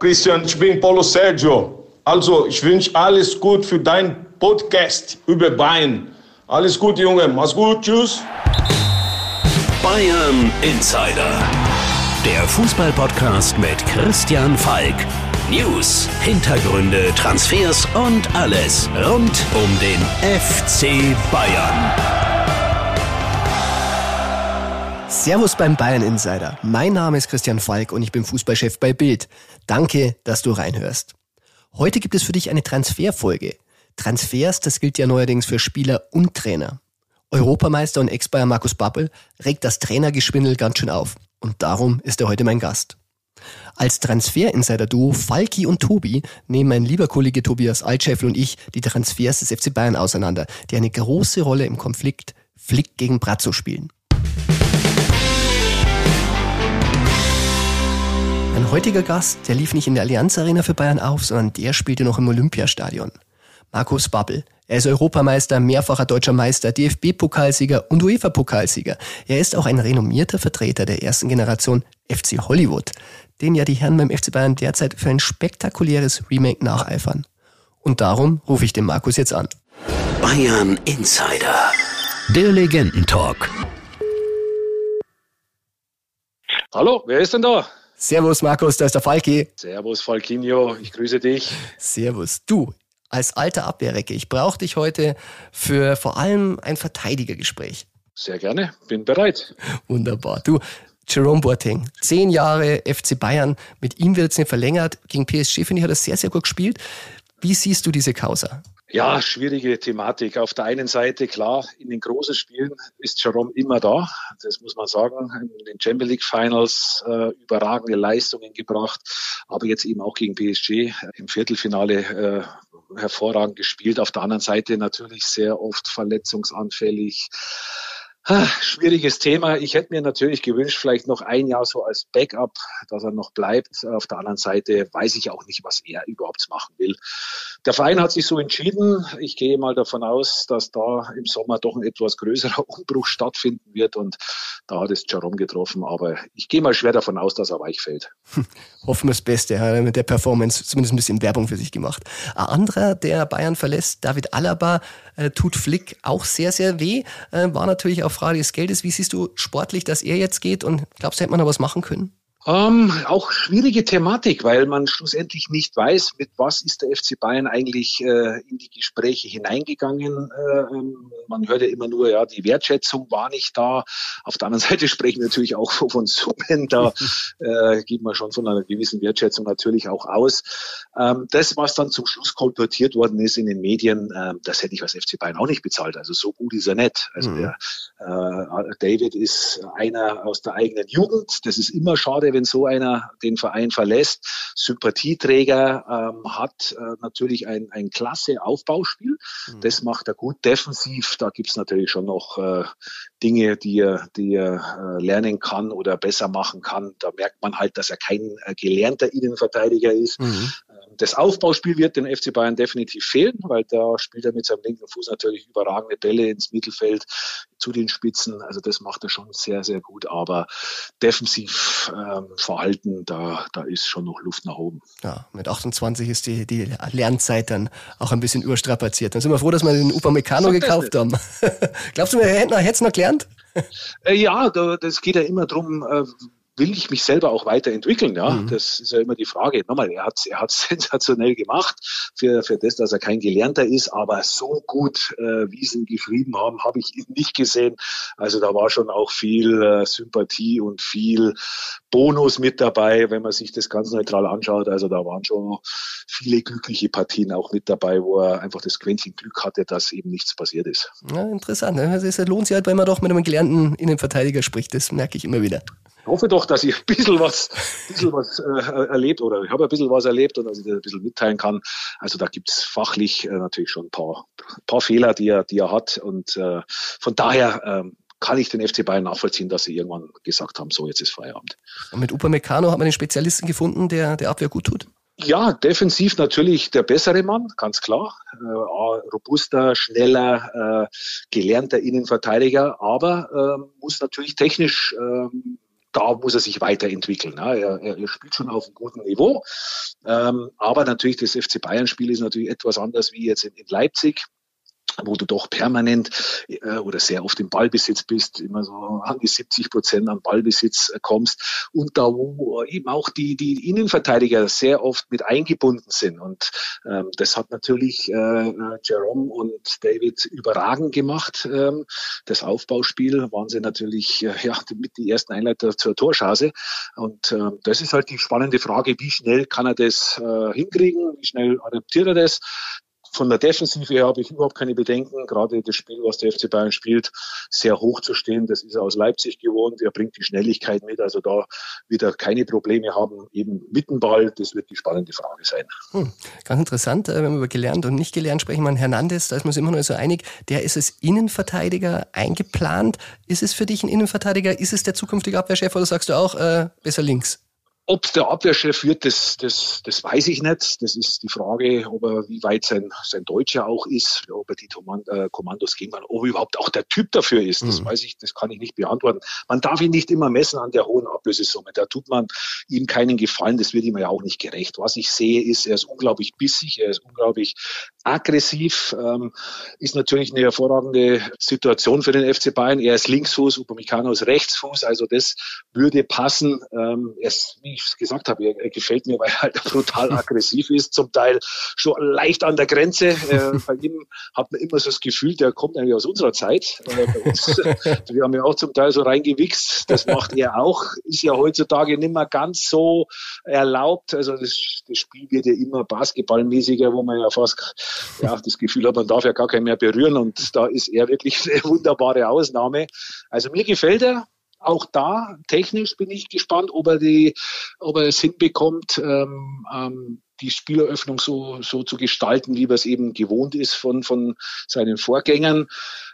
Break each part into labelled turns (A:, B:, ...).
A: Christian, ich bin Paulo Sergio. Also, ich wünsche alles gut für deinen Podcast über Bayern. Alles gut, Junge. Mach's gut. Tschüss.
B: Bayern Insider. Der Fußballpodcast mit Christian Falk. News, Hintergründe, Transfers und alles rund um den FC Bayern.
C: Servus beim Bayern Insider. Mein Name ist Christian Falk und ich bin Fußballchef bei Bild. Danke, dass du reinhörst. Heute gibt es für dich eine Transferfolge. Transfers, das gilt ja neuerdings für Spieler und Trainer. Europameister und Ex-Bayer Markus Babbel regt das Trainergeschwindel ganz schön auf. Und darum ist er heute mein Gast. Als Transfer-Insider-Duo Falki und Tobi nehmen mein lieber Kollege Tobias Altscheffel und ich die Transfers des FC Bayern auseinander, die eine große Rolle im Konflikt Flick gegen Brazzo spielen. Mein heutiger Gast, der lief nicht in der Allianz Arena für Bayern auf, sondern der spielte noch im Olympiastadion. Markus Babbel. Er ist Europameister, mehrfacher deutscher Meister, DFB-Pokalsieger und UEFA-Pokalsieger. Er ist auch ein renommierter Vertreter der ersten Generation FC Hollywood, den ja die Herren beim FC Bayern derzeit für ein spektakuläres Remake nacheifern. Und darum rufe ich den Markus jetzt an.
B: Bayern Insider. Der Legendentalk.
D: Hallo, wer ist denn da?
C: Servus Markus, da ist der Falki.
D: Servus Falkinho, ich grüße dich.
C: Servus. Du, als alter Abwehrrecke, ich brauche dich heute für vor allem ein Verteidigergespräch.
D: Sehr gerne, bin bereit.
C: Wunderbar. Du, Jerome Boateng, zehn Jahre FC Bayern, mit ihm wird es nicht verlängert. Gegen PSG, finde ich, hat er sehr, sehr gut gespielt. Wie siehst du diese Causa?
D: Ja, schwierige Thematik. Auf der einen Seite, klar, in den großen Spielen ist Jerome immer da. Das muss man sagen. In den Champions League Finals äh, überragende Leistungen gebracht, aber jetzt eben auch gegen PSG im Viertelfinale äh, hervorragend gespielt. Auf der anderen Seite natürlich sehr oft verletzungsanfällig. Schwieriges Thema. Ich hätte mir natürlich gewünscht, vielleicht noch ein Jahr so als Backup, dass er noch bleibt. Auf der anderen Seite weiß ich auch nicht, was er überhaupt machen will. Der Verein hat sich so entschieden. Ich gehe mal davon aus, dass da im Sommer doch ein etwas größerer Umbruch stattfinden wird und da hat es Jerome getroffen. Aber ich gehe mal schwer davon aus, dass er weich fällt.
C: Hoffen wir das Beste. Er hat mit der Performance zumindest ein bisschen Werbung für sich gemacht. Ein anderer, der Bayern verlässt, David Alaba, äh, tut Flick auch sehr, sehr weh. Äh, war natürlich auch Frage des Geldes. Wie siehst du sportlich, dass er jetzt geht? Und glaubst du, hätte man noch was machen können?
D: Ähm, auch schwierige Thematik, weil man schlussendlich nicht weiß, mit was ist der FC Bayern eigentlich äh, in die Gespräche hineingegangen. Äh, ähm, man hört ja immer nur, ja, die Wertschätzung war nicht da. Auf der anderen Seite sprechen wir natürlich auch von Summen. Da äh, geht man schon von einer gewissen Wertschätzung natürlich auch aus. Ähm, das, was dann zum Schluss kolportiert worden ist in den Medien, äh, das hätte ich als FC Bayern auch nicht bezahlt. Also so gut ist er nicht. Also mhm. der äh, David ist einer aus der eigenen Jugend. Das ist immer schade, wenn so einer den Verein verlässt. Sympathieträger ähm, hat äh, natürlich ein, ein klasse Aufbauspiel. Mhm. Das macht er gut defensiv. Da gibt's natürlich schon noch äh, Dinge, die er, die er äh, lernen kann oder besser machen kann. Da merkt man halt, dass er kein äh, gelernter Innenverteidiger ist. Mhm. Das Aufbauspiel wird den FC Bayern definitiv fehlen, weil da spielt er mit seinem linken Fuß natürlich überragende Bälle ins Mittelfeld zu den Spitzen. Also das macht er schon sehr, sehr gut. Aber defensiv ähm, Verhalten, da, da ist schon noch Luft nach oben.
C: Ja, mit 28 ist die, die Lernzeit dann auch ein bisschen überstrapaziert. Dann sind wir froh, dass wir den Upamecano gekauft haben. Glaubst du, er hätte es noch gelernt?
D: Äh, ja, das geht ja immer darum, äh, will ich mich selber auch weiterentwickeln? Ja, mhm. das ist ja immer die Frage. Nochmal, er hat er sensationell gemacht für für das, dass er kein Gelernter ist, aber so gut, äh, wie sie ihn geschrieben haben, habe ich ihn nicht gesehen. Also da war schon auch viel äh, Sympathie und viel Bonus mit dabei, wenn man sich das ganz neutral anschaut. Also da waren schon viele glückliche Partien auch mit dabei, wo er einfach das Quäntchen Glück hatte, dass eben nichts passiert ist.
C: Ja, interessant. Ne? Also es lohnt sich halt, wenn man doch mit einem gelernten Innenverteidiger spricht. Das merke ich immer wieder
D: hoffe doch, dass ich ein bisschen was, ein bisschen was äh, erlebt oder ich habe ein bisschen was erlebt und dass ich das ein bisschen mitteilen kann. Also da gibt es fachlich äh, natürlich schon ein paar, paar Fehler, die er, die er hat. Und äh, von daher ähm, kann ich den FC Bayern nachvollziehen, dass sie irgendwann gesagt haben, so jetzt ist Feierabend.
C: Und mit Upamecano hat man den Spezialisten gefunden, der der Abwehr gut tut?
D: Ja, defensiv natürlich der bessere Mann, ganz klar. Äh, robuster, schneller, äh, gelernter Innenverteidiger, aber äh, muss natürlich technisch ähm, da muss er sich weiterentwickeln. Er, er, spielt schon auf einem guten Niveau. Ähm, aber natürlich, das FC Bayern-Spiel ist natürlich etwas anders wie jetzt in, in Leipzig wo du doch permanent äh, oder sehr oft im Ballbesitz bist, immer so an die 70 Prozent an Ballbesitz äh, kommst und da wo eben auch die, die Innenverteidiger sehr oft mit eingebunden sind. Und ähm, das hat natürlich äh, äh Jerome und David überragend gemacht. Ähm, das Aufbauspiel waren sie natürlich äh, ja, mit die ersten Einleiter zur Torschase. Und äh, das ist halt die spannende Frage, wie schnell kann er das äh, hinkriegen, wie schnell adaptiert er das von der Defensive her habe ich überhaupt keine Bedenken. Gerade das Spiel, was der FC Bayern spielt, sehr hoch zu stehen. Das ist er aus Leipzig gewohnt. Er bringt die Schnelligkeit mit. Also da wird er keine Probleme haben. Eben mit dem Ball, das wird die spannende Frage sein.
C: Hm, ganz interessant, äh, wenn wir über gelernt und nicht gelernt sprechen. Man Hernandez, da ist man sich immer noch so einig. Der ist als Innenverteidiger eingeplant. Ist es für dich ein Innenverteidiger? Ist es der zukünftige Abwehrchef oder sagst du auch äh, besser links?
D: Ob der Abwehrchef wird, das, das, das weiß ich nicht. Das ist die Frage, ob er, wie weit sein, sein Deutscher auch ist, ob er die äh, Kommandos geben kann, ob er überhaupt auch der Typ dafür ist. Das mhm. weiß ich, das kann ich nicht beantworten. Man darf ihn nicht immer messen an der hohen Ablösesumme. Da tut man ihm keinen Gefallen. Das wird ihm ja auch nicht gerecht. Was ich sehe, ist, er ist unglaublich bissig, er ist unglaublich aggressiv, ähm, ist natürlich eine hervorragende Situation für den FC Bayern. Er ist Linksfuß, Upamecano ist Rechtsfuß. Also das würde passen. Ähm, er ist, wie ich es gesagt habe, er, er, gefällt mir, weil er halt brutal aggressiv ist, zum Teil schon leicht an der Grenze. Äh, bei ihm hat man immer so das Gefühl, der kommt eigentlich aus unserer Zeit. Äh, wir haben ja auch zum Teil so reingewichst, das macht er auch, ist ja heutzutage nicht mehr ganz so erlaubt. Also das, das Spiel wird ja immer basketballmäßiger, wo man ja fast ja, das Gefühl hat, man darf ja gar keinen mehr berühren und da ist er wirklich eine wunderbare Ausnahme. Also mir gefällt er, auch da technisch bin ich gespannt, ob er, die, ob er es hinbekommt, ähm, ähm, die Spieleröffnung so, so zu gestalten, wie er es eben gewohnt ist von, von seinen Vorgängern.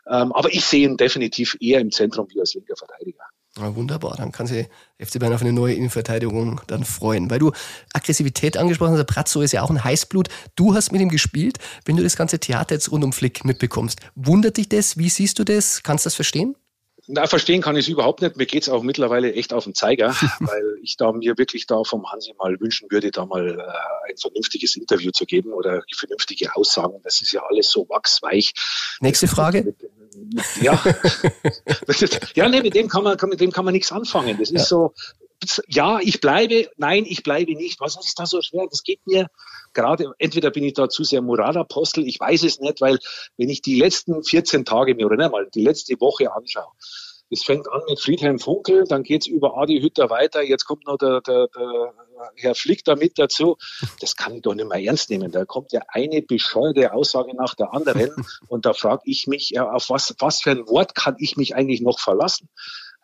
D: Ähm, aber ich sehe ihn definitiv eher im Zentrum wie als linker Verteidiger.
C: Ja, wunderbar, dann kann sich FC Bayern auf eine neue Innenverteidigung dann freuen. Weil du Aggressivität angesprochen hast, der Pratzo ist ja auch ein Heißblut. Du hast mit ihm gespielt. Wenn du das ganze Theater jetzt rund um Flick mitbekommst, wundert dich das? Wie siehst du das? Kannst du das verstehen?
D: Na, verstehen kann ich es überhaupt nicht. Mir geht's auch mittlerweile echt auf den Zeiger, weil ich da mir wirklich da vom Hansi mal wünschen würde, da mal äh, ein vernünftiges Interview zu geben oder vernünftige Aussagen. Das ist ja alles so wachsweich.
C: Nächste Frage.
D: Ja, ja, nee, mit dem kann man, mit dem kann man nichts anfangen. Das ist ja. so, ja, ich bleibe, nein, ich bleibe nicht. Was ist da so schwer? Das geht mir gerade, entweder bin ich da zu sehr Moralapostel, ich weiß es nicht, weil wenn ich die letzten 14 Tage mir oder nicht mal die letzte Woche anschaue, es fängt an mit Friedhelm Funkel, dann geht's über Adi Hütter weiter, jetzt kommt noch der, der, der Herr Flick da mit dazu. Das kann ich doch nicht mehr ernst nehmen. Da kommt ja eine bescheuerte Aussage nach der anderen und da frage ich mich, auf was, was für ein Wort kann ich mich eigentlich noch verlassen?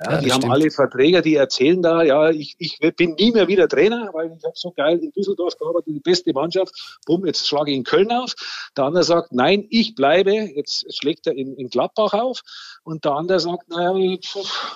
D: Ja, ja die haben alle Verträge, die erzählen da, ja, ich, ich bin nie mehr wieder Trainer, weil ich habe so geil in Düsseldorf gearbeitet, die beste Mannschaft. Bumm, jetzt schlage ich in Köln auf. Der andere sagt, nein, ich bleibe. Jetzt schlägt er in, in Gladbach auf. Und der andere sagt, naja,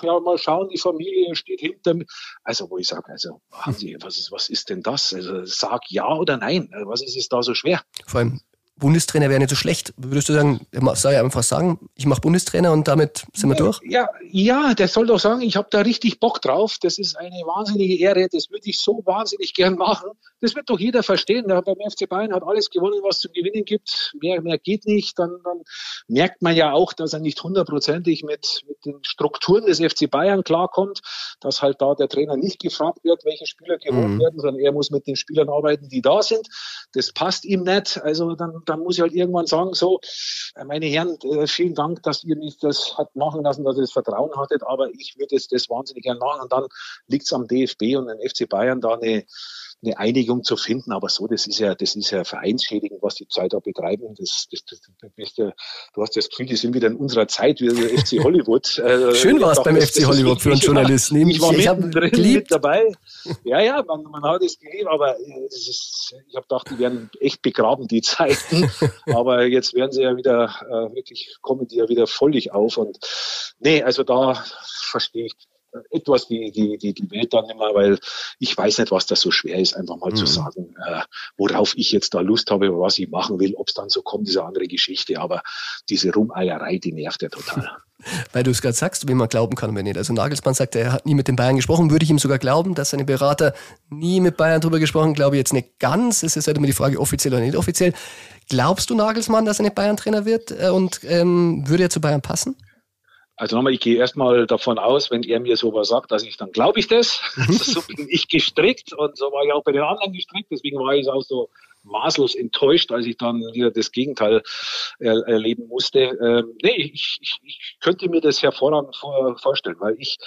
D: ja, mal schauen, die Familie steht hinter mir. Also, wo ich sage, also, was ist, was ist denn das? Also, sag ja oder nein. Was ist es da so schwer?
C: Vor allem, Bundestrainer wäre nicht so schlecht. Würdest du sagen, soll er einfach sagen, ich mache Bundestrainer und damit sind wir durch?
D: Ja, ja, der soll doch sagen, ich habe da richtig Bock drauf. Das ist eine wahnsinnige Ehre. Das würde ich so wahnsinnig gern machen. Das wird doch jeder verstehen. Der beim FC Bayern hat alles gewonnen, was zu gewinnen gibt. Mehr, mehr geht nicht. Dann, dann merkt man ja auch, dass er nicht hundertprozentig mit, mit den Strukturen des FC Bayern klarkommt, dass halt da der Trainer nicht gefragt wird, welche Spieler geholt mhm. werden, sondern er muss mit den Spielern arbeiten, die da sind. Das passt ihm nicht. Also dann dann muss ich halt irgendwann sagen, so, äh, meine Herren, äh, vielen Dank, dass ihr mich das hat machen lassen, dass ihr das Vertrauen hattet, aber ich würde das, das wahnsinnig gerne machen. Und dann liegt es am DFB und den FC Bayern da eine eine Einigung zu finden. Aber so, das ist ja, das ist ja vereinsschädigend, was die Zeit da betreiben. Das, das, das, das ja, du hast das Gefühl, die sind wieder in unserer Zeit, wie der FC Hollywood.
C: Äh, Schön war es beim FC Hollywood für einen Journalisten.
D: Ich war, ich war mittendrin mit dabei. Ja, ja, man, man hat es geliebt, aber ist, ich habe gedacht, die werden echt begraben, die Zeiten. aber jetzt werden sie ja wieder, äh, wirklich, kommen die ja wieder völlig auf. Und nee, also da verstehe ich etwas die, die, die, die Welt dann immer, weil ich weiß nicht, was das so schwer ist, einfach mal mhm. zu sagen, äh, worauf ich jetzt da Lust habe, was ich machen will. Ob es dann so kommt, eine andere Geschichte. Aber diese Rumeierei, die nervt ja total.
C: Weil du es gerade sagst, wem man glauben kann, wenn nicht. Also Nagelsmann sagt, er hat nie mit den Bayern gesprochen, würde ich ihm sogar glauben, dass seine Berater nie mit Bayern drüber gesprochen, glaube ich jetzt nicht ganz. Es ist halt immer die Frage, offiziell oder nicht offiziell. Glaubst du Nagelsmann, dass er nicht Bayern-Trainer wird äh, und ähm, würde er zu Bayern passen?
D: Also nochmal, ich gehe erstmal davon aus, wenn er mir sowas sagt, dass ich dann glaube ich das. So bin ich gestrickt und so war ich auch bei den anderen gestrickt. Deswegen war ich auch so maßlos enttäuscht, als ich dann wieder das Gegenteil er, erleben musste. Ähm, nee, ich, ich, ich könnte mir das hervorragend vor, vorstellen, weil ich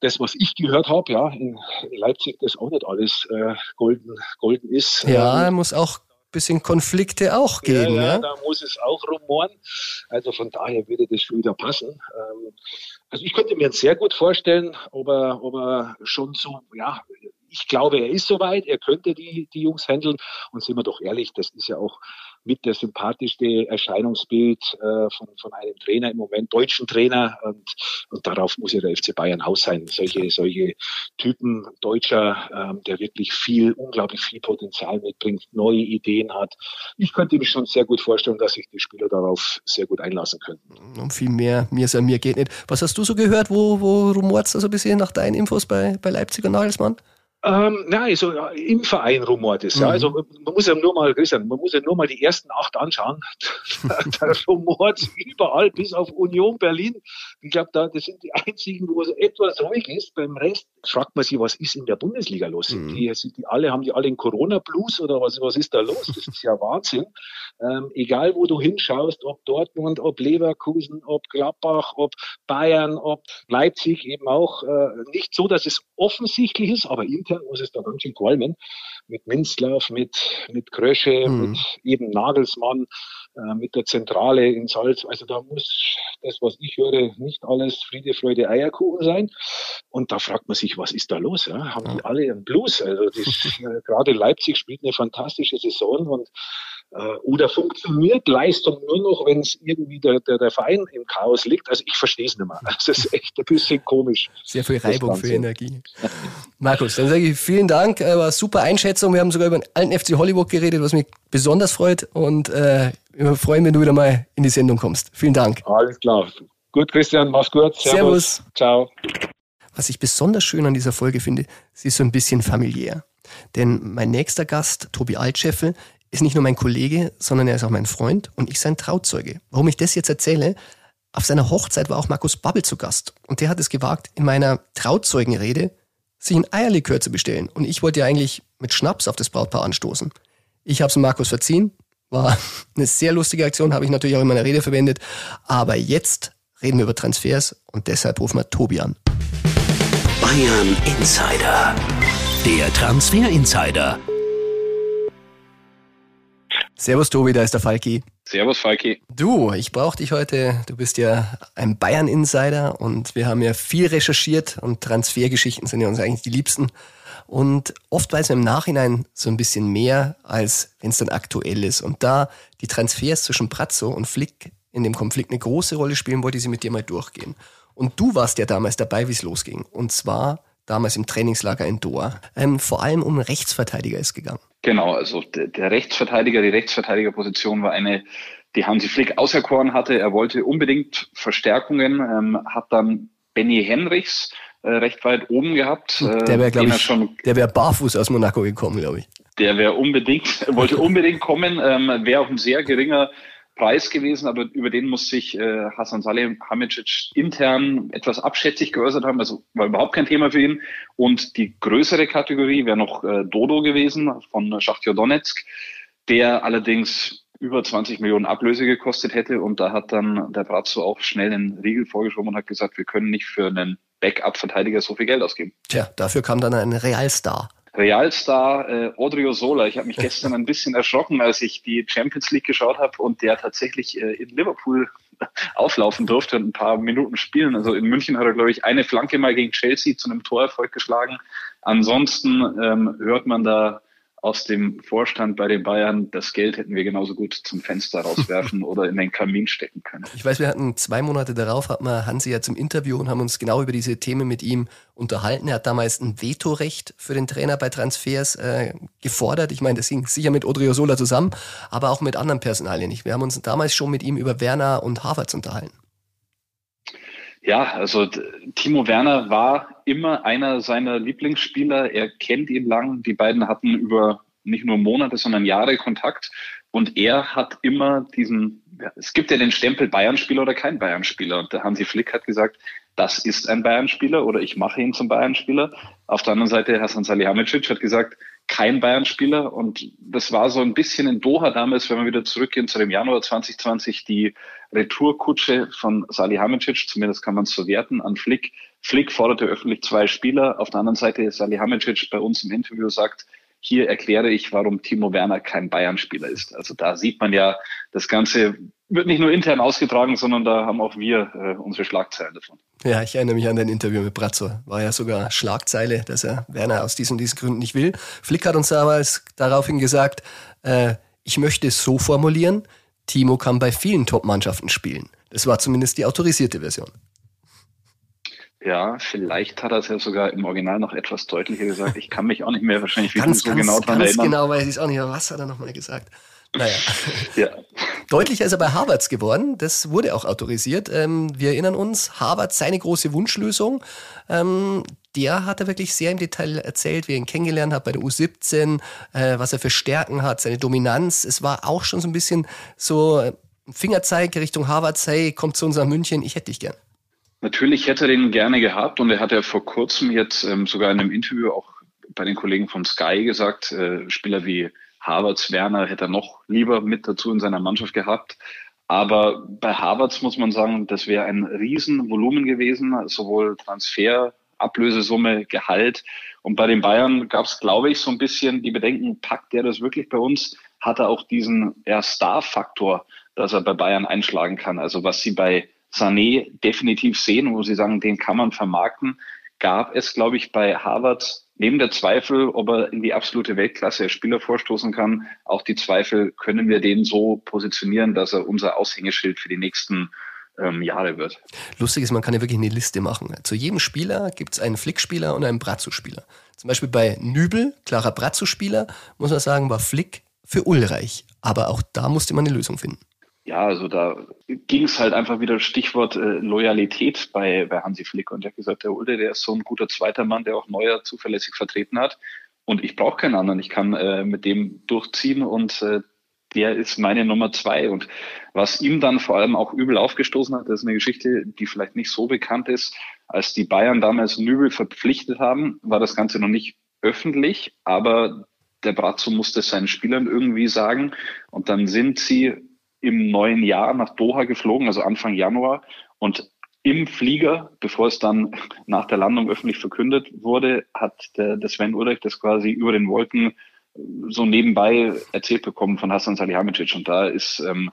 D: das, was ich gehört habe, ja, in, in Leipzig, das auch nicht alles äh, golden, golden ist.
C: Ja, ähm, muss auch bisschen Konflikte auch geben. Ja, ja,
D: ja, da muss es auch rumoren. Also von daher würde das schon wieder passen. Ähm, also ich könnte mir sehr gut vorstellen, ob er, ob er schon so, ja, ich glaube, er ist soweit, er könnte die, die Jungs handeln. Und sind wir doch ehrlich, das ist ja auch mit der sympathischste Erscheinungsbild äh, von, von einem Trainer im Moment, deutschen Trainer. Und, und darauf muss ja der FC Bayern aus sein. Solche, solche Typen Deutscher, ähm, der wirklich viel, unglaublich viel Potenzial mitbringt, neue Ideen hat. Ich könnte mir schon sehr gut vorstellen, dass sich die Spieler darauf sehr gut einlassen könnten.
C: Und viel mehr, mir ist an mir geht nicht. Was hast du so gehört? Wo, wo rumort es so ein bisschen nach deinen Infos bei, bei Leipzig und Nagelsmann?
D: Ähm, ja, im Verein rumort es. Mhm. Ja. Also man muss ja nur mal, Christian, man muss ja nur mal die ersten acht anschauen. da rumort überall, bis auf Union Berlin. Ich glaube, da das sind die einzigen, wo es etwas ruhig ist. Beim Rest fragt man sich, was ist in der Bundesliga los? Mhm. Die, die alle haben die alle einen Corona-Blues oder was, was ist da los? Das ist ja Wahnsinn. Ähm, egal wo du hinschaust, ob Dortmund, ob Leverkusen, ob Gladbach, ob Bayern, ob Leipzig eben auch. Äh, nicht so, dass es offensichtlich ist, aber intern intern muss es da ganz schön qualmen. Mit Minzlaff, mit, mit Krösche, mhm. mit eben Nagelsmann, äh, mit der Zentrale in Salz. Also da muss das, was ich höre, nicht alles Friede, Freude, Eierkuchen sein. Und da fragt man sich, was ist da los? Ja? Haben die alle einen Blues? Also das, äh, gerade Leipzig spielt eine fantastische Saison und oder funktioniert Leistung nur noch, wenn es irgendwie der, der, der, Verein im Chaos liegt? Also ich verstehe es nicht mehr. Das ist echt ein bisschen komisch.
C: Sehr viel Reibung für Energie. Markus, dann sage ich vielen Dank. Äh, war super Einschätzung. Wir haben sogar über den alten FC Hollywood geredet, was mich besonders freut. Und äh, wir freuen, wenn du wieder mal in die Sendung kommst. Vielen Dank.
D: Alles klar. Gut, Christian, mach's gut.
C: Servus. Servus.
D: Ciao.
C: Was ich besonders schön an dieser Folge finde, sie ist so ein bisschen familiär. Denn mein nächster Gast, Tobi Altscheffel, ist nicht nur mein Kollege, sondern er ist auch mein Freund und ich sein Trauzeuge. Warum ich das jetzt erzähle? Auf seiner Hochzeit war auch Markus Babbel zu Gast und der hat es gewagt, in meiner Trauzeugenrede sich ein Eierlikör zu bestellen. Und ich wollte ja eigentlich mit Schnaps auf das Brautpaar anstoßen. Ich habe es Markus verziehen, war eine sehr lustige Aktion, habe ich natürlich auch in meiner Rede verwendet. Aber jetzt reden wir über Transfers und deshalb rufen wir Tobi an.
B: Bayern Insider. Der Transfer Insider
C: Servus Tobi, da ist der Falki.
E: Servus Falki.
C: Du, ich brauche dich heute. Du bist ja ein Bayern-Insider und wir haben ja viel recherchiert und Transfergeschichten sind ja uns eigentlich die liebsten. Und oft weiß man im Nachhinein so ein bisschen mehr, als wenn es dann aktuell ist. Und da die Transfers zwischen Pratzo und Flick in dem Konflikt eine große Rolle spielen, wollte ich sie mit dir mal durchgehen. Und du warst ja damals dabei, wie es losging. Und zwar damals im Trainingslager in Doha. Ähm, vor allem um Rechtsverteidiger ist gegangen.
E: Genau, also der, der Rechtsverteidiger, die Rechtsverteidigerposition war eine, die Hansi Flick auserkoren hatte. Er wollte unbedingt Verstärkungen, ähm, hat dann Benny Henrichs äh, recht weit oben gehabt.
C: Äh, der wäre, glaube ich, schon, der wäre barfuß aus Monaco gekommen, glaube ich.
E: Der wäre unbedingt, wollte unbedingt kommen, ähm, wäre auch ein sehr geringer Preis gewesen, aber über den muss sich äh, Hasan Salihamidzic intern etwas abschätzig geäußert haben. Also war überhaupt kein Thema für ihn. Und die größere Kategorie wäre noch äh, Dodo gewesen von Schachtjo Donetsk, der allerdings über 20 Millionen Ablöse gekostet hätte. Und da hat dann der Brazzo auch schnell den Riegel vorgeschoben und hat gesagt, wir können nicht für einen Backup-Verteidiger so viel Geld ausgeben.
C: Tja, dafür kam dann ein Realstar.
E: Realstar äh, Odrio Sola. Ich habe mich gestern ein bisschen erschrocken, als ich die Champions League geschaut habe und der tatsächlich äh, in Liverpool auflaufen durfte und ein paar Minuten spielen. Also in München hat er, glaube ich, eine Flanke mal gegen Chelsea zu einem Torerfolg geschlagen. Ansonsten ähm, hört man da aus dem Vorstand bei den Bayern, das Geld hätten wir genauso gut zum Fenster rauswerfen oder in den Kamin stecken können.
C: Ich weiß, wir hatten zwei Monate darauf, hatten wir Hansi ja zum Interview und haben uns genau über diese Themen mit ihm unterhalten. Er hat damals ein Vetorecht für den Trainer bei Transfers äh, gefordert. Ich meine, das hing sicher mit Odriozola zusammen, aber auch mit anderen Personalien nicht. Wir haben uns damals schon mit ihm über Werner und Havertz unterhalten.
E: Ja, also Timo Werner war immer einer seiner Lieblingsspieler. Er kennt ihn lang. Die beiden hatten über nicht nur Monate, sondern Jahre Kontakt. Und er hat immer diesen, ja, es gibt ja den Stempel Bayern-Spieler oder kein Bayern-Spieler. Und der Hansi Flick hat gesagt, das ist ein Bayern-Spieler oder ich mache ihn zum Bayern-Spieler. Auf der anderen Seite, Hasan Salihamidzic hat gesagt, kein Bayern-Spieler. Und das war so ein bisschen in Doha damals, wenn wir wieder zurückgehen zu dem Januar 2020, die Retourkutsche von Salihamidzic, zumindest kann man es so werten, an Flick. Flick forderte öffentlich zwei Spieler. Auf der anderen Seite Salihamidzic bei uns im Interview sagt, hier erkläre ich, warum Timo Werner kein Bayern-Spieler ist. Also da sieht man ja, das Ganze wird nicht nur intern ausgetragen, sondern da haben auch wir äh, unsere Schlagzeilen davon.
C: Ja, ich erinnere mich an dein Interview mit Brazzo. War ja sogar Schlagzeile, dass er Werner aus diesen und diesen Gründen nicht will. Flick hat uns damals daraufhin gesagt, äh, ich möchte es so formulieren, Timo kann bei vielen Top-Mannschaften spielen. Das war zumindest die autorisierte Version.
E: Ja, vielleicht hat er es ja sogar im Original noch etwas deutlicher gesagt. Ich kann mich auch nicht mehr wahrscheinlich
C: ganz,
E: so genau
C: dran ganz erinnern. genau weiß ich es auch nicht mehr. Was hat er nochmal gesagt? Naja.
E: ja.
C: Deutlicher ist er bei Harvards geworden. Das wurde auch autorisiert. Ähm, wir erinnern uns, Harvard, seine große Wunschlösung, ähm, der hat er wirklich sehr im Detail erzählt, wie er ihn kennengelernt hat bei der U17, äh, was er für Stärken hat, seine Dominanz. Es war auch schon so ein bisschen so ein Fingerzeig Richtung Harvard, hey, kommt zu uns nach München, ich hätte dich gern.
E: Natürlich hätte er den gerne gehabt und er hat ja vor kurzem jetzt ähm, sogar in einem Interview auch bei den Kollegen von Sky gesagt, äh, Spieler wie Harvards Werner hätte er noch lieber mit dazu in seiner Mannschaft gehabt. Aber bei Harvards muss man sagen, das wäre ein Riesenvolumen gewesen, sowohl Transfer, Ablösesumme, Gehalt. Und bei den Bayern gab es, glaube ich, so ein bisschen die Bedenken, packt der das wirklich bei uns? Hat er auch diesen ja, Star-Faktor, dass er bei Bayern einschlagen kann? Also was sie bei Sané definitiv sehen, wo sie sagen, den kann man vermarkten, gab es, glaube ich, bei Harvard neben der Zweifel, ob er in die absolute Weltklasse als Spieler vorstoßen kann, auch die Zweifel, können wir den so positionieren, dass er unser Aushängeschild für die nächsten ähm, Jahre wird.
C: Lustig ist, man kann ja wirklich eine Liste machen. Zu jedem Spieler gibt es einen Flick-Spieler und einen Brazzo-Spieler. Zum Beispiel bei Nübel, klarer Brazzo-Spieler, muss man sagen, war Flick für Ulreich. Aber auch da musste man eine Lösung finden
E: ja, also da ging es halt einfach wieder Stichwort äh, Loyalität bei, bei Hansi Flick. Und er hat gesagt, der Ulde, der ist so ein guter zweiter Mann, der auch Neuer zuverlässig vertreten hat. Und ich brauche keinen anderen. Ich kann äh, mit dem durchziehen und äh, der ist meine Nummer zwei. Und was ihm dann vor allem auch übel aufgestoßen hat, das ist eine Geschichte, die vielleicht nicht so bekannt ist. Als die Bayern damals Nübel verpflichtet haben, war das Ganze noch nicht öffentlich, aber der Brazzo musste seinen Spielern irgendwie sagen. Und dann sind sie im neuen Jahr nach Doha geflogen, also Anfang Januar. Und im Flieger, bevor es dann nach der Landung öffentlich verkündet wurde, hat der, der Sven Ulrich das quasi über den Wolken so nebenbei erzählt bekommen von Hassan Salihamidzic. Und da ist ähm,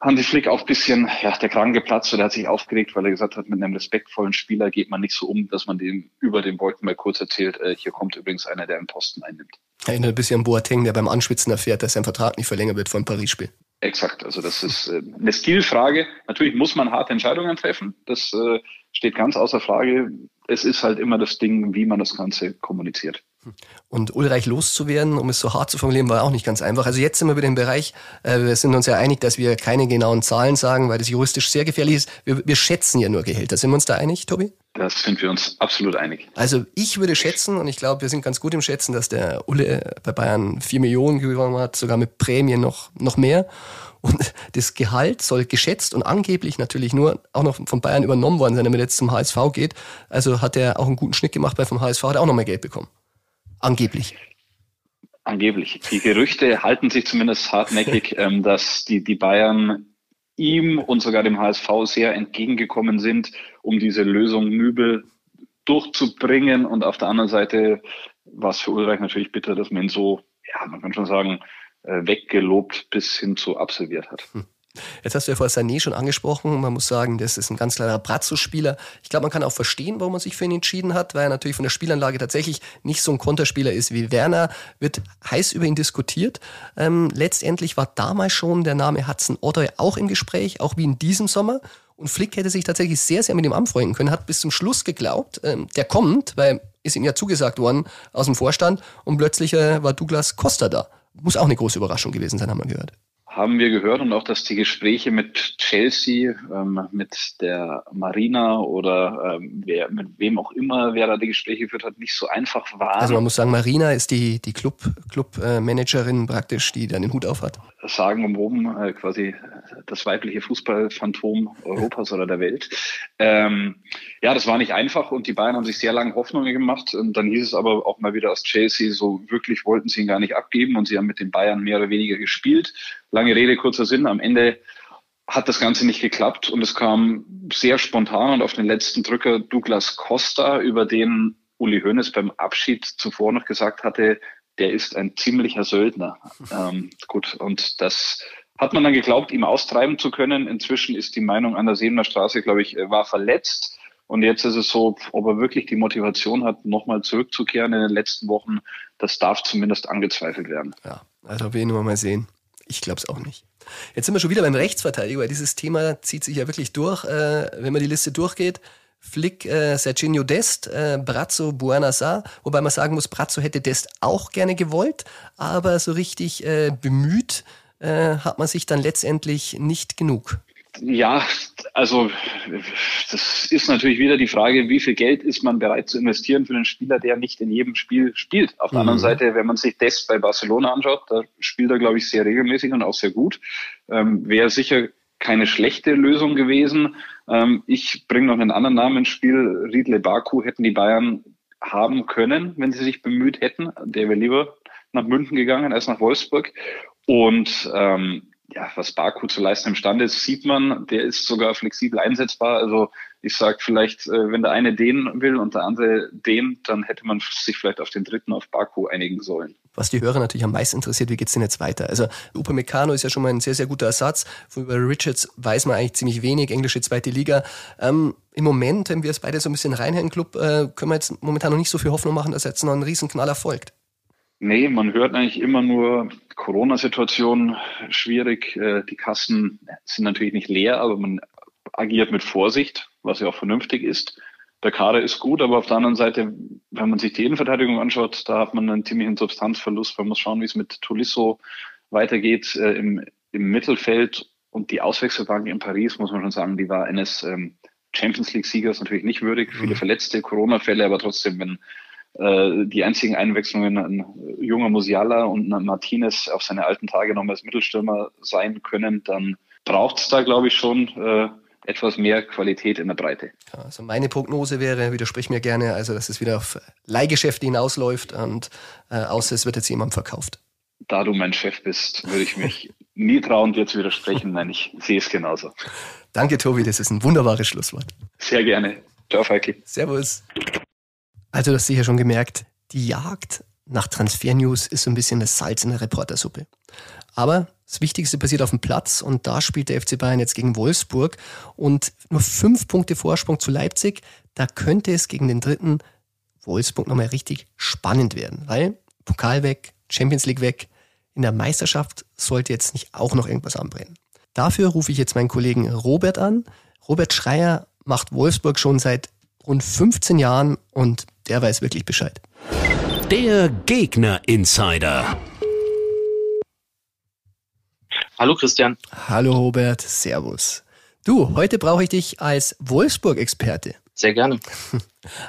E: Hansi Flick auch ein bisschen ja, der Kragen geplatzt oder hat sich aufgeregt, weil er gesagt hat, mit einem respektvollen Spieler geht man nicht so um, dass man dem über den Wolken mal kurz erzählt, äh, hier kommt übrigens einer, der einen Posten einnimmt.
C: Erinnert ein bisschen an Boateng, der beim Anschwitzen erfährt, dass sein Vertrag nicht verlängert wird dem Paris-Spiel.
E: Exakt, also das ist äh, eine Stilfrage. Natürlich muss man harte Entscheidungen treffen, das äh, steht ganz außer Frage. Es ist halt immer das Ding, wie man das Ganze kommuniziert.
C: Und Ulreich loszuwerden, um es so hart zu formulieren, war auch nicht ganz einfach. Also jetzt sind wir wieder im Bereich, äh, wir sind uns ja einig, dass wir keine genauen Zahlen sagen, weil das juristisch sehr gefährlich ist. Wir, wir schätzen ja nur Gehälter. Sind wir uns da einig, Tobi?
E: Das sind wir uns absolut einig.
C: Also ich würde schätzen, und ich glaube, wir sind ganz gut im Schätzen, dass der Ulle bei Bayern vier Millionen gewonnen hat, sogar mit Prämien noch, noch mehr. Und das Gehalt soll geschätzt und angeblich natürlich nur auch noch von Bayern übernommen worden sein, wenn er jetzt zum HSV geht. Also hat er auch einen guten Schnitt gemacht, weil vom HSV hat er auch noch mehr Geld bekommen. Angeblich.
E: Angeblich. Die Gerüchte halten sich zumindest hartnäckig, ähm, dass die, die Bayern ihm und sogar dem HSV sehr entgegengekommen sind, um diese Lösung Nübel durchzubringen. Und auf der anderen Seite war es für Ulreich natürlich bitter, dass man ihn so, ja, man kann schon sagen, äh, weggelobt bis hin zu absolviert hat. Hm.
C: Jetzt hast du ja vor Sané schon angesprochen. Man muss sagen, das ist ein ganz klarer Brazzo-Spieler. Ich glaube, man kann auch verstehen, warum man sich für ihn entschieden hat, weil er natürlich von der Spielanlage tatsächlich nicht so ein Konterspieler ist wie Werner. Wird heiß über ihn diskutiert. Ähm, letztendlich war damals schon der Name Hudson Odoi auch im Gespräch, auch wie in diesem Sommer. Und Flick hätte sich tatsächlich sehr, sehr mit ihm anfreunden können, hat bis zum Schluss geglaubt, ähm, der kommt, weil ist ihm ja zugesagt worden aus dem Vorstand und plötzlich äh, war Douglas Costa da. Muss auch eine große Überraschung gewesen sein, haben wir gehört
E: haben wir gehört und auch, dass die Gespräche mit Chelsea, ähm, mit der Marina oder ähm, wer, mit wem auch immer, wer da die Gespräche geführt hat, nicht so einfach waren.
C: Also man muss sagen, Marina ist die, die Club, Club-Managerin praktisch, die dann den Hut auf hat.
E: Sagen wir oben äh, quasi das weibliche Fußballphantom Europas oder der Welt. Ähm, ja, das war nicht einfach und die Bayern haben sich sehr lange Hoffnungen gemacht. Und dann hieß es aber auch mal wieder aus Chelsea, so wirklich wollten sie ihn gar nicht abgeben und sie haben mit den Bayern mehr oder weniger gespielt. Lange Rede, kurzer Sinn. Am Ende hat das Ganze nicht geklappt und es kam sehr spontan und auf den letzten Drücker Douglas Costa, über den Uli Hoeneß beim Abschied zuvor noch gesagt hatte, der ist ein ziemlicher Söldner. Ähm, gut, und das hat man dann geglaubt, ihm austreiben zu können. Inzwischen ist die Meinung an der Sebener Straße, glaube ich, war verletzt. Und jetzt ist es so, ob er wirklich die Motivation hat, nochmal zurückzukehren in den letzten Wochen, das darf zumindest angezweifelt werden.
C: Ja, also wir mal sehen. Ich glaube es auch nicht. Jetzt sind wir schon wieder beim Rechtsverteidiger, dieses Thema zieht sich ja wirklich durch. Äh, wenn man die Liste durchgeht, Flick, äh, Serginho Dest, äh, Brazzo, Buonasar, wobei man sagen muss, Brazzo hätte Dest auch gerne gewollt, aber so richtig äh, bemüht äh, hat man sich dann letztendlich nicht genug.
E: Ja, also das ist natürlich wieder die Frage, wie viel Geld ist man bereit zu investieren für einen Spieler, der nicht in jedem Spiel spielt. Auf der mhm. anderen Seite, wenn man sich das bei Barcelona anschaut, da spielt er, glaube ich, sehr regelmäßig und auch sehr gut. Ähm, Wäre sicher keine schlechte Lösung gewesen. Ähm, ich bringe noch einen anderen Namen ins Spiel. Riedle Baku hätten die Bayern haben können, wenn sie sich bemüht hätten. Der wäre lieber nach München gegangen als nach Wolfsburg. Und ähm, ja, was Baku zu leisten imstande ist, sieht man, der ist sogar flexibel einsetzbar. Also ich sage vielleicht, äh, wenn der eine den will und der andere den, dann hätte man sich vielleicht auf den dritten, auf Baku einigen sollen.
C: Was die Hörer natürlich am meisten interessiert, wie geht's denn jetzt weiter? Also Upamecano ist ja schon mal ein sehr, sehr guter Ersatz. Über Richards weiß man eigentlich ziemlich wenig, englische zweite Liga. Ähm, Im Moment, wenn wir es beide so ein bisschen reinhören, Club, äh, können wir jetzt momentan noch nicht so viel Hoffnung machen, dass jetzt noch ein Riesenknaller folgt.
E: Nee, man hört eigentlich immer nur Corona-Situation schwierig. Äh, die Kassen sind natürlich nicht leer, aber man agiert mit Vorsicht, was ja auch vernünftig ist. Der Kader ist gut, aber auf der anderen Seite, wenn man sich die Innenverteidigung anschaut, da hat man einen ziemlichen Substanzverlust. Man muss schauen, wie es mit Tolisso weitergeht äh, im, im Mittelfeld. Und die Auswechselbank in Paris, muss man schon sagen, die war eines ähm, Champions League-Siegers natürlich nicht würdig. Viele mhm. verletzte Corona-Fälle, aber trotzdem, wenn die einzigen Einwechslungen ein junger Musiala und ein Martinez auf seine alten Tage noch als Mittelstürmer sein können, dann braucht es da, glaube ich, schon äh, etwas mehr Qualität in der Breite.
C: Also meine Prognose wäre, widersprich mir gerne, also dass es wieder auf Leihgeschäfte hinausläuft und äh, außer es wird jetzt jemand verkauft.
E: Da du mein Chef bist, würde ich mich nie trauen, dir zu widersprechen. Nein, ich sehe es genauso.
C: Danke, Tobi, das ist ein wunderbares Schlusswort.
E: Sehr gerne. Ciao, Falki.
C: Servus. Also, du hast sicher schon gemerkt, die Jagd nach Transfer-News ist so ein bisschen das Salz in der Reportersuppe. Aber das Wichtigste passiert auf dem Platz und da spielt der FC Bayern jetzt gegen Wolfsburg und nur fünf Punkte Vorsprung zu Leipzig. Da könnte es gegen den dritten Wolfsburg nochmal richtig spannend werden, weil Pokal weg, Champions League weg. In der Meisterschaft sollte jetzt nicht auch noch irgendwas anbrennen. Dafür rufe ich jetzt meinen Kollegen Robert an. Robert Schreier macht Wolfsburg schon seit rund 15 Jahren und der weiß wirklich Bescheid.
B: Der Gegner Insider.
F: Hallo Christian.
C: Hallo Robert, Servus. Du, heute brauche ich dich als Wolfsburg-Experte.
F: Sehr gerne.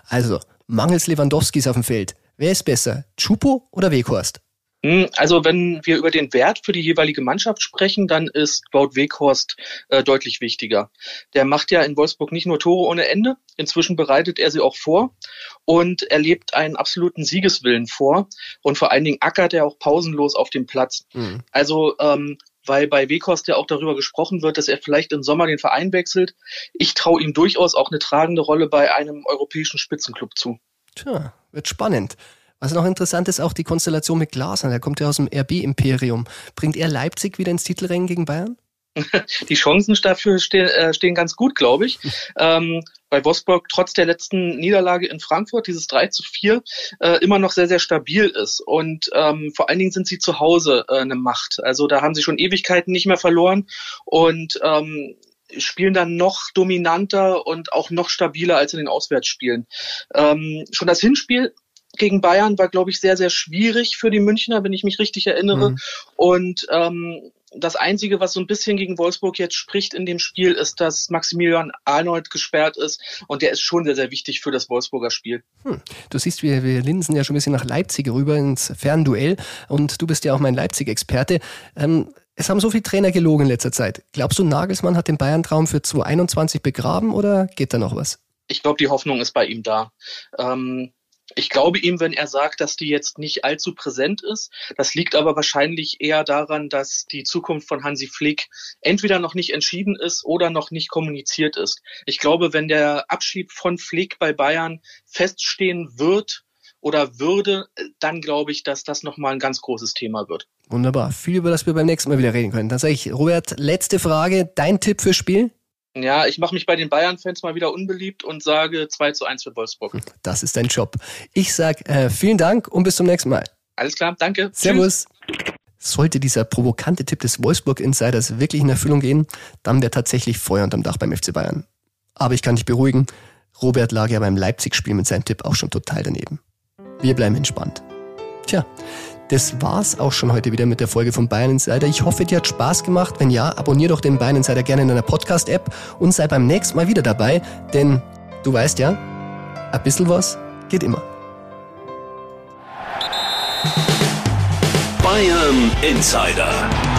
C: Also, mangels Lewandowskis auf dem Feld. Wer ist besser, Chupo oder Weghorst?
F: Hm, also wenn wir über den Wert für die jeweilige Mannschaft sprechen, dann ist Wout Weghorst äh, deutlich wichtiger. Der macht ja in Wolfsburg nicht nur Tore ohne Ende, inzwischen bereitet er sie auch vor und er lebt einen absoluten Siegeswillen vor und vor allen Dingen ackert er auch pausenlos auf dem Platz. Mhm. Also ähm, weil bei Weghorst ja auch darüber gesprochen wird, dass er vielleicht im Sommer den Verein wechselt. Ich traue ihm durchaus auch eine tragende Rolle bei einem europäischen Spitzenclub zu.
C: Tja, wird spannend. Was noch interessant ist, auch die Konstellation mit Glasner, der kommt ja aus dem RB-Imperium. Bringt er Leipzig wieder ins Titelrennen gegen Bayern?
F: Die Chancen dafür stehen, äh, stehen ganz gut, glaube ich. ähm, bei Wolfsburg trotz der letzten Niederlage in Frankfurt, dieses 3 zu 4, äh, immer noch sehr, sehr stabil ist. Und ähm, vor allen Dingen sind sie zu Hause äh, eine Macht. Also da haben sie schon Ewigkeiten nicht mehr verloren und ähm, spielen dann noch dominanter und auch noch stabiler als in den Auswärtsspielen. Ähm, schon das Hinspiel gegen Bayern war, glaube ich, sehr, sehr schwierig für die Münchner, wenn ich mich richtig erinnere. Mhm. Und ähm, das Einzige, was so ein bisschen gegen Wolfsburg jetzt spricht in dem Spiel, ist, dass Maximilian Arnold gesperrt ist und der ist schon sehr, sehr wichtig für das Wolfsburger Spiel.
C: Hm. Du siehst, wir, wir linsen ja schon ein bisschen nach Leipzig rüber ins Fernduell und du bist ja auch mein Leipzig-Experte. Ähm, es haben so viele Trainer gelogen in letzter Zeit. Glaubst du, Nagelsmann hat den Bayern-Traum für 2021 begraben oder geht da noch was?
F: Ich glaube, die Hoffnung ist bei ihm da. Ähm, ich glaube ihm, wenn er sagt, dass die jetzt nicht allzu präsent ist. Das liegt aber wahrscheinlich eher daran, dass die Zukunft von Hansi Flick entweder noch nicht entschieden ist oder noch nicht kommuniziert ist. Ich glaube, wenn der Abschied von Flick bei Bayern feststehen wird oder würde, dann glaube ich, dass das nochmal ein ganz großes Thema wird.
C: Wunderbar. Viel, über das wir beim nächsten Mal wieder reden können. Dann sage ich, Robert, letzte Frage. Dein Tipp fürs Spiel?
F: Ja, ich mache mich bei den Bayern-Fans mal wieder unbeliebt und sage 2 zu 1 für Wolfsburg.
C: Das ist dein Job. Ich sage äh, vielen Dank und bis zum nächsten Mal.
F: Alles klar, danke.
C: Servus. Tschüss. Sollte dieser provokante Tipp des Wolfsburg-Insiders wirklich in Erfüllung gehen, dann wäre tatsächlich Feuer unterm Dach beim FC Bayern. Aber ich kann dich beruhigen, Robert lag ja beim Leipzig-Spiel mit seinem Tipp auch schon total daneben. Wir bleiben entspannt. Tja, das war's auch schon heute wieder mit der Folge von Bayern Insider. Ich hoffe, dir hat Spaß gemacht. Wenn ja, abonnier doch den Bayern Insider gerne in deiner Podcast-App und sei beim nächsten Mal wieder dabei, denn du weißt ja, ein bisschen was geht immer.
B: Bayern Insider,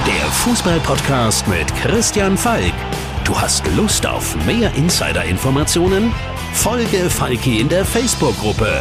B: der Fußball-Podcast mit Christian Falk. Du hast Lust auf mehr Insider-Informationen? Folge Falki in der Facebook-Gruppe